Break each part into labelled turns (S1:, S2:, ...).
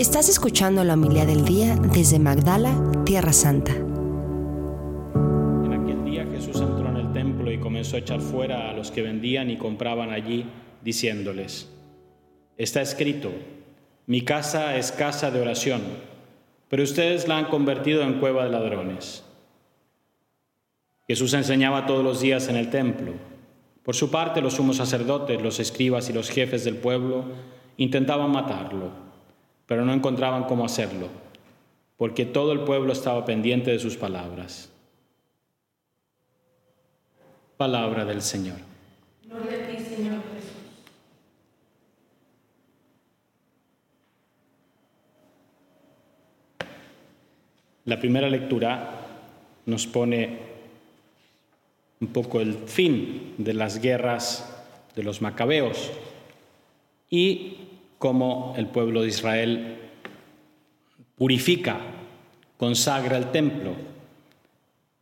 S1: Estás escuchando la humildad del día desde Magdala, Tierra Santa.
S2: En aquel día Jesús entró en el templo y comenzó a echar fuera a los que vendían y compraban allí, diciéndoles, está escrito, mi casa es casa de oración, pero ustedes la han convertido en cueva de ladrones. Jesús enseñaba todos los días en el templo. Por su parte, los sumos sacerdotes, los escribas y los jefes del pueblo intentaban matarlo, pero no encontraban cómo hacerlo, porque todo el pueblo estaba pendiente de sus palabras. Palabra del Señor. Gloria a ti, Señor Jesús. La primera lectura nos pone un poco el fin de las guerras de los macabeos y cómo el pueblo de Israel purifica, consagra el templo.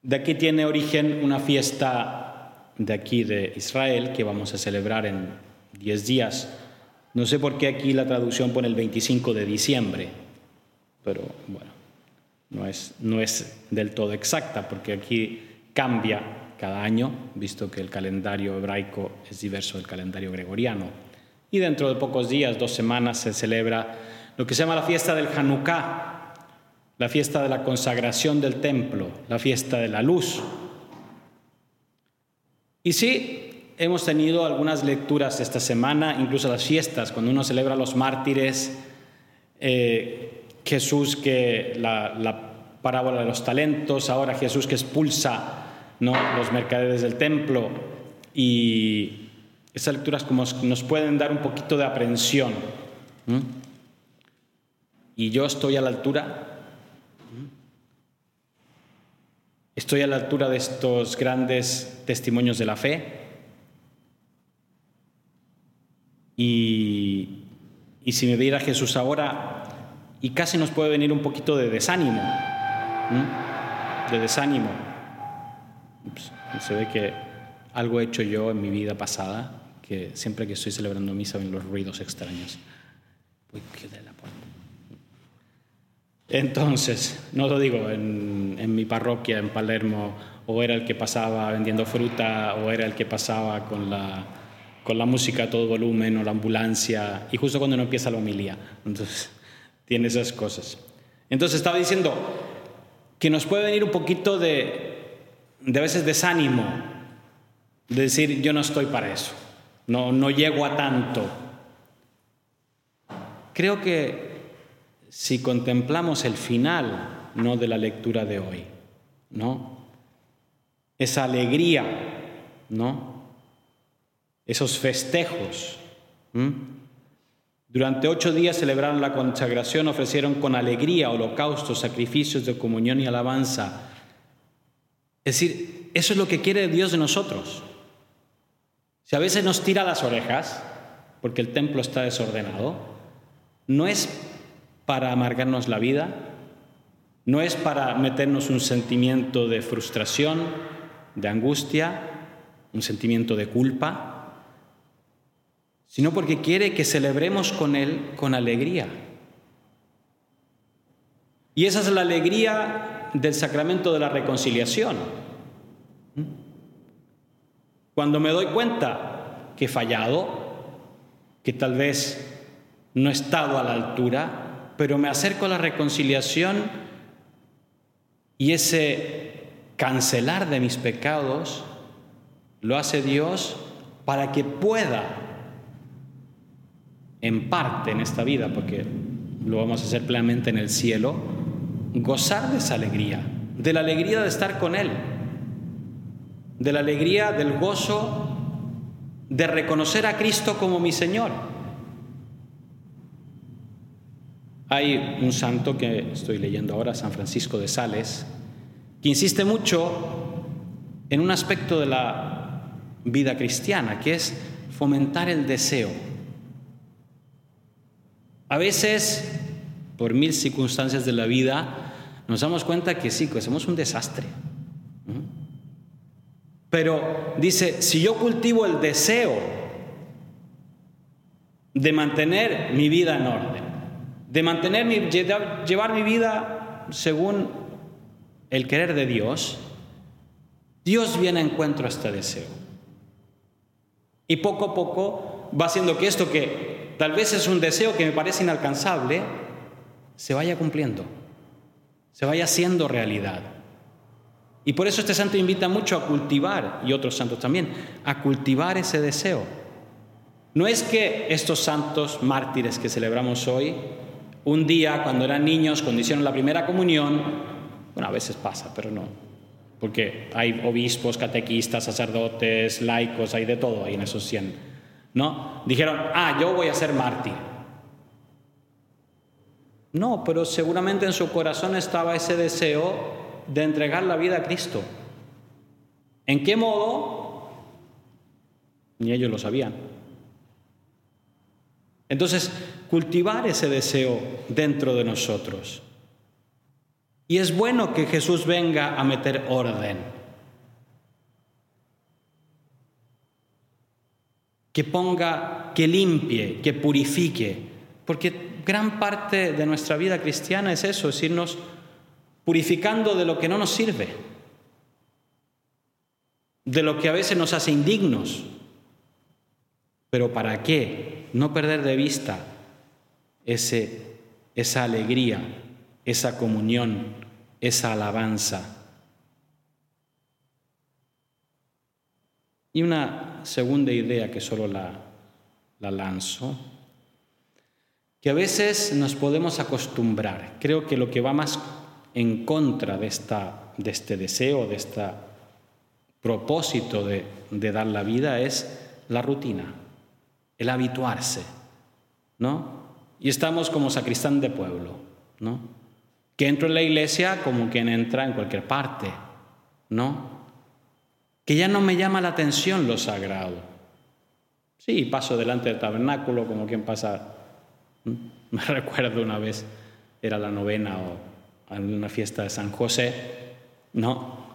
S2: De aquí tiene origen una fiesta de aquí de Israel que vamos a celebrar en 10 días. No sé por qué aquí la traducción pone el 25 de diciembre, pero bueno, no es, no es del todo exacta porque aquí cambia cada año, visto que el calendario hebraico es diverso del calendario gregoriano. Y dentro de pocos días, dos semanas, se celebra lo que se llama la fiesta del Hanukkah, la fiesta de la consagración del templo, la fiesta de la luz. Y sí, hemos tenido algunas lecturas esta semana, incluso las fiestas, cuando uno celebra los mártires, eh, Jesús que la, la parábola de los talentos, ahora Jesús que expulsa ¿no? los mercaderes del templo y esas lecturas como nos pueden dar un poquito de aprensión. Y yo estoy a la altura, estoy a la altura de estos grandes testimonios de la fe. Y, y si me viera Jesús ahora, y casi nos puede venir un poquito de desánimo, de desánimo. Se ve que algo he hecho yo en mi vida pasada, que siempre que estoy celebrando misa ven los ruidos extraños. Entonces, no lo digo en, en, mi parroquia en Palermo, o era el que pasaba vendiendo fruta, o era el que pasaba con la, con la música a todo volumen, o la ambulancia, y justo cuando no empieza la homilía. Entonces, tiene esas cosas. Entonces estaba diciendo que nos puede venir un poquito de, de veces desánimo, de decir yo no estoy para eso, no, no llego a tanto. Creo que si contemplamos el final, no de la lectura de hoy, ¿no? Esa alegría, ¿no? Esos festejos. Durante ocho días celebraron la consagración, ofrecieron con alegría holocaustos, sacrificios de comunión y alabanza es decir, eso es lo que quiere Dios de nosotros. Si a veces nos tira las orejas, porque el templo está desordenado, no es para amargarnos la vida, no es para meternos un sentimiento de frustración, de angustia, un sentimiento de culpa, sino porque quiere que celebremos con Él con alegría. Y esa es la alegría del sacramento de la reconciliación. Cuando me doy cuenta que he fallado, que tal vez no he estado a la altura, pero me acerco a la reconciliación y ese cancelar de mis pecados lo hace Dios para que pueda, en parte en esta vida, porque lo vamos a hacer plenamente en el cielo, gozar de esa alegría, de la alegría de estar con Él, de la alegría del gozo de reconocer a Cristo como mi Señor. Hay un santo que estoy leyendo ahora, San Francisco de Sales, que insiste mucho en un aspecto de la vida cristiana, que es fomentar el deseo. A veces, por mil circunstancias de la vida, nos damos cuenta que sí, que somos un desastre. Pero dice, si yo cultivo el deseo de mantener mi vida en orden, de mantener mi, llevar mi vida según el querer de Dios, Dios viene a encuentro a este deseo. Y poco a poco va haciendo que esto que tal vez es un deseo que me parece inalcanzable, se vaya cumpliendo, se vaya haciendo realidad. Y por eso este santo invita mucho a cultivar, y otros santos también, a cultivar ese deseo. No es que estos santos mártires que celebramos hoy, un día cuando eran niños, cuando hicieron la primera comunión, bueno, a veces pasa, pero no, porque hay obispos, catequistas, sacerdotes, laicos, hay de todo ahí en esos 100, ¿no? Dijeron, ah, yo voy a ser mártir. No, pero seguramente en su corazón estaba ese deseo de entregar la vida a Cristo. ¿En qué modo? Ni ellos lo sabían. Entonces, cultivar ese deseo dentro de nosotros. Y es bueno que Jesús venga a meter orden. Que ponga, que limpie, que purifique. Porque gran parte de nuestra vida cristiana es eso, es irnos purificando de lo que no nos sirve, de lo que a veces nos hace indignos. Pero ¿para qué? No perder de vista ese, esa alegría, esa comunión, esa alabanza. Y una segunda idea que solo la, la lanzo, que a veces nos podemos acostumbrar. Creo que lo que va más en contra de, esta, de este deseo, de este propósito de, dar la vida es la rutina, el habituarse, ¿no? Y estamos como sacristán de pueblo, ¿no? Que entro en la iglesia como quien entra en cualquier parte, ¿no? Que ya no me llama la atención lo sagrado. Sí, paso delante del tabernáculo como quien pasa. Me recuerdo una vez, era la novena o una fiesta de San José, ¿no?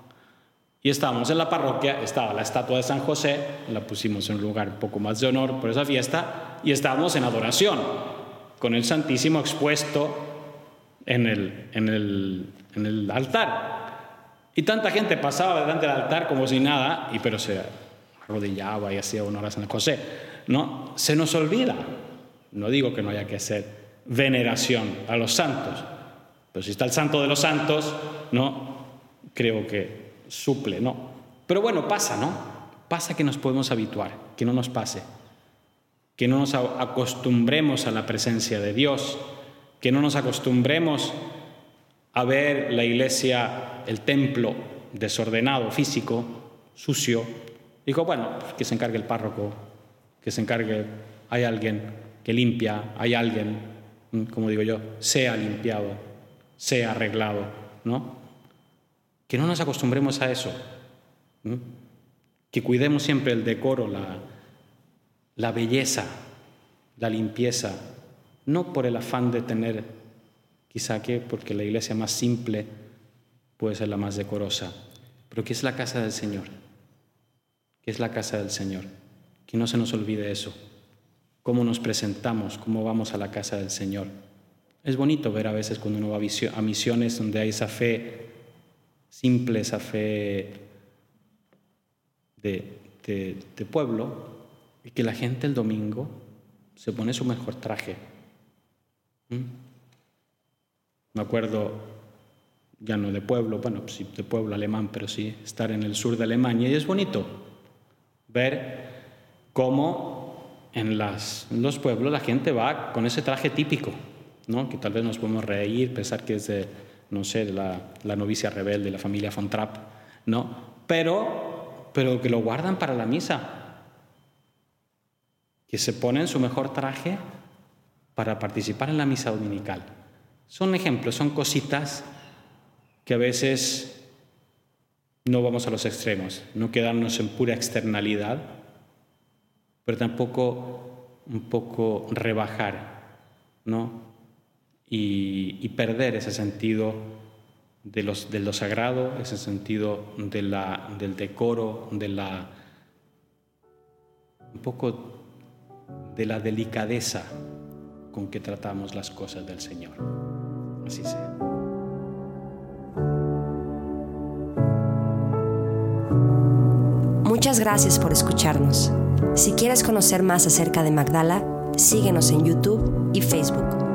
S2: Y estábamos en la parroquia, estaba la estatua de San José, la pusimos en un lugar un poco más de honor por esa fiesta, y estábamos en adoración, con el Santísimo expuesto en el, en el, en el altar. Y tanta gente pasaba delante del altar como si nada, y pero se arrodillaba y hacía honor a San José. ¿no? Se nos olvida. No digo que no haya que hacer veneración a los santos, pero si está el santo de los santos, no, creo que suple, no. Pero bueno, pasa, ¿no? Pasa que nos podemos habituar, que no nos pase, que no nos acostumbremos a la presencia de Dios, que no nos acostumbremos a ver la iglesia, el templo desordenado, físico, sucio. Digo, bueno, que se encargue el párroco, que se encargue, hay alguien que limpia, hay alguien, como digo yo, sea limpiado sea arreglado, ¿no? Que no nos acostumbremos a eso, que cuidemos siempre el decoro, la, belleza, la limpieza, no por el afán de tener, quizá que porque la iglesia más simple puede ser la más decorosa, pero que es la casa del Señor, que es la casa del Señor, que no se nos olvide eso, cómo nos presentamos, cómo vamos a la casa del Señor. Es bonito ver a veces cuando uno va a misiones donde hay esa fe simple, esa fe de, pueblo, y que la gente el domingo se pone su mejor traje. ¿Mm? Me acuerdo, ya no de pueblo, bueno, sí de pueblo alemán, pero sí estar en el sur de Alemania, y es bonito ver cómo en los pueblos la gente va con ese traje típico que tal vez nos podemos reír, pensar que es de, no sé, la, la novicia rebelde, de la familia von Trapp, ¿no? Pero, pero que lo guardan para la misa, que se ponen su mejor traje para participar en la misa dominical. Son ejemplos, son cositas que a veces no vamos a los extremos, no quedarnos en pura externalidad, pero tampoco un poco rebajar, ¿no? Y, perder ese sentido de, los, lo sagrado, ese sentido de la, del decoro, de la, un poco de la delicadeza con que tratamos las cosas del Señor. Así sea.
S1: Muchas gracias por escucharnos. Si quieres conocer más acerca de Magdala, síguenos en YouTube y Facebook.